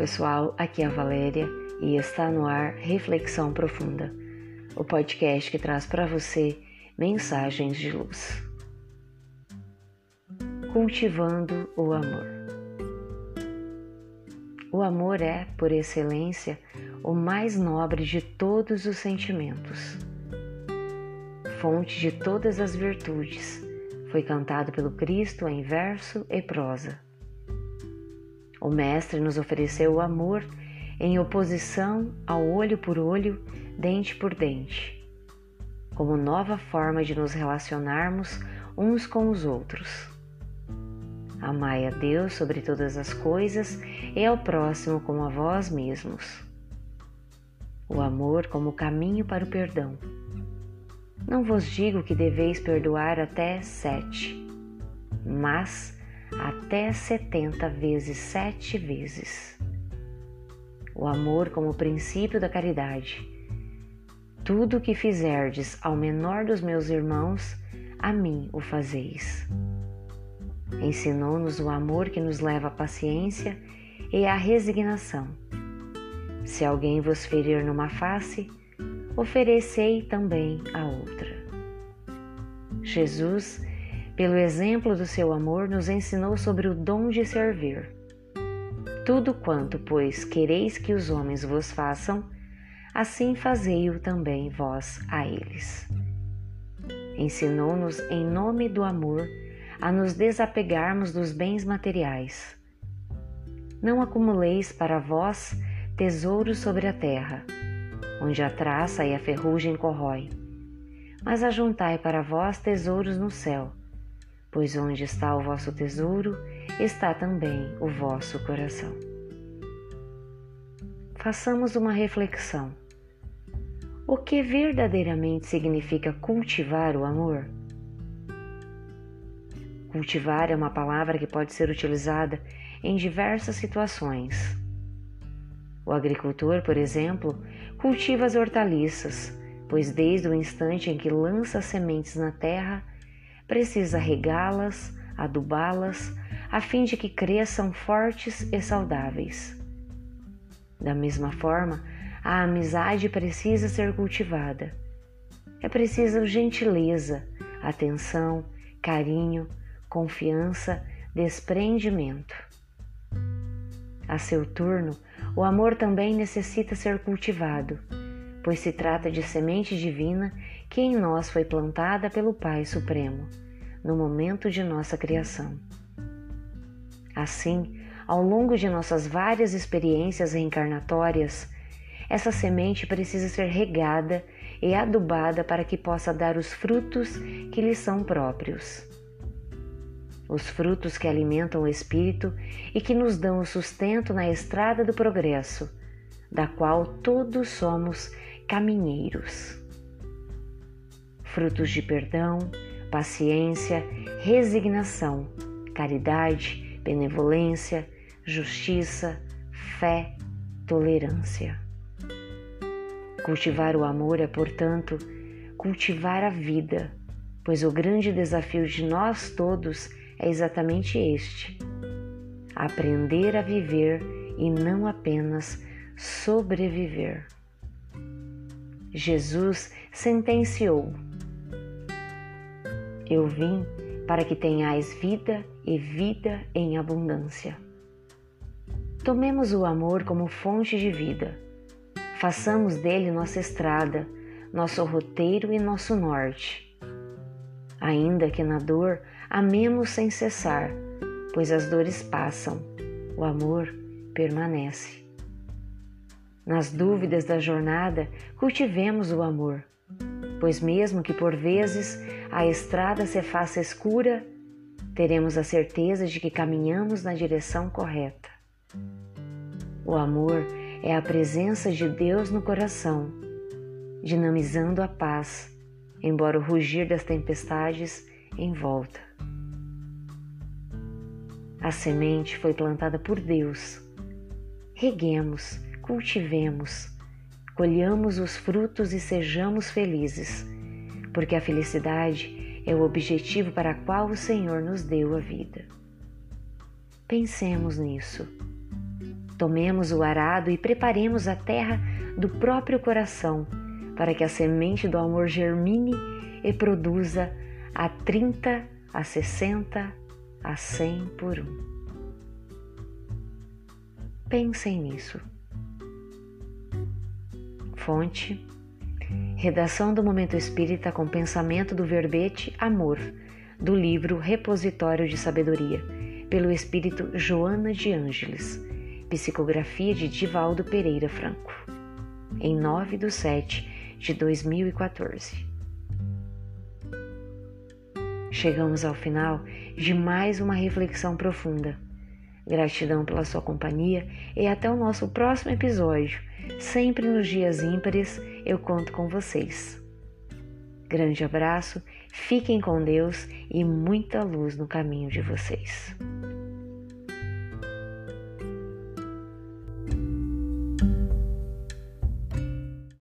pessoal, aqui é a Valéria e está no ar Reflexão Profunda, o podcast que traz para você mensagens de luz. Cultivando o amor. O amor é, por excelência, o mais nobre de todos os sentimentos. Fonte de todas as virtudes, foi cantado pelo Cristo em verso e prosa o Mestre nos ofereceu o amor em oposição ao olho por olho, dente por dente, como nova forma de nos relacionarmos uns com os outros. Amai a Deus sobre todas as coisas e ao próximo como a vós mesmos. O amor como caminho para o perdão. Não vos digo que deveis perdoar até sete, mas até setenta vezes sete vezes. O amor como princípio da caridade. Tudo o que fizerdes ao menor dos meus irmãos, a mim o fazeis. Ensinou-nos o amor que nos leva à paciência e à resignação. Se alguém vos ferir numa face, oferecei também a outra. Jesus pelo exemplo do seu amor, nos ensinou sobre o dom de servir. Tudo quanto, pois, quereis que os homens vos façam, assim fazei-o também vós a eles. Ensinou-nos, em nome do amor, a nos desapegarmos dos bens materiais. Não acumuleis para vós tesouros sobre a terra, onde a traça e a ferrugem corrói, mas ajuntai para vós tesouros no céu, pois onde está o vosso tesouro, está também o vosso coração. Façamos uma reflexão. O que verdadeiramente significa cultivar o amor? Cultivar é uma palavra que pode ser utilizada em diversas situações. O agricultor, por exemplo, cultiva as hortaliças, pois desde o instante em que lança as sementes na terra, precisa regá-las, adubá-las, a fim de que cresçam fortes e saudáveis. Da mesma forma, a amizade precisa ser cultivada. É preciso gentileza, atenção, carinho, confiança, desprendimento. A seu turno, o amor também necessita ser cultivado, pois se trata de semente divina que em nós foi plantada pelo Pai Supremo, no momento de nossa criação. Assim, ao longo de nossas várias experiências reencarnatórias, essa semente precisa ser regada e adubada para que possa dar os frutos que lhe são próprios. Os frutos que alimentam o espírito e que nos dão o sustento na estrada do progresso, da qual todos somos caminheiros frutos de perdão, paciência, resignação, caridade, benevolência, justiça, fé, tolerância. Cultivar o amor é, portanto, cultivar a vida, pois o grande desafio de nós todos é exatamente este: aprender a viver e não apenas sobreviver. Jesus sentenciou eu vim para que tenhais vida e vida em abundância. Tomemos o amor como fonte de vida. Façamos dele nossa estrada, nosso roteiro e nosso norte. Ainda que na dor, amemos sem cessar, pois as dores passam, o amor permanece. Nas dúvidas da jornada, cultivemos o amor pois mesmo que por vezes a estrada se faça escura, teremos a certeza de que caminhamos na direção correta. O amor é a presença de Deus no coração, dinamizando a paz, embora o rugir das tempestades em volta. A semente foi plantada por Deus. Reguemos, cultivemos, colhamos os frutos e sejamos felizes, porque a felicidade é o objetivo para o qual o Senhor nos deu a vida. Pensemos nisso. Tomemos o arado e preparemos a terra do próprio coração, para que a semente do amor germine e produza a 30, a 60, a 100 por um. Pensem nisso. Fonte: Redação do Momento Espírita com pensamento do verbete Amor, do livro Repositório de Sabedoria, pelo espírito Joana de Ângeles, psicografia de Divaldo Pereira Franco, em 9 de 7 de 2014. Chegamos ao final de mais uma reflexão profunda. Gratidão pela sua companhia e até o nosso próximo episódio. Sempre nos dias ímpares eu conto com vocês. Grande abraço, fiquem com Deus e muita luz no caminho de vocês.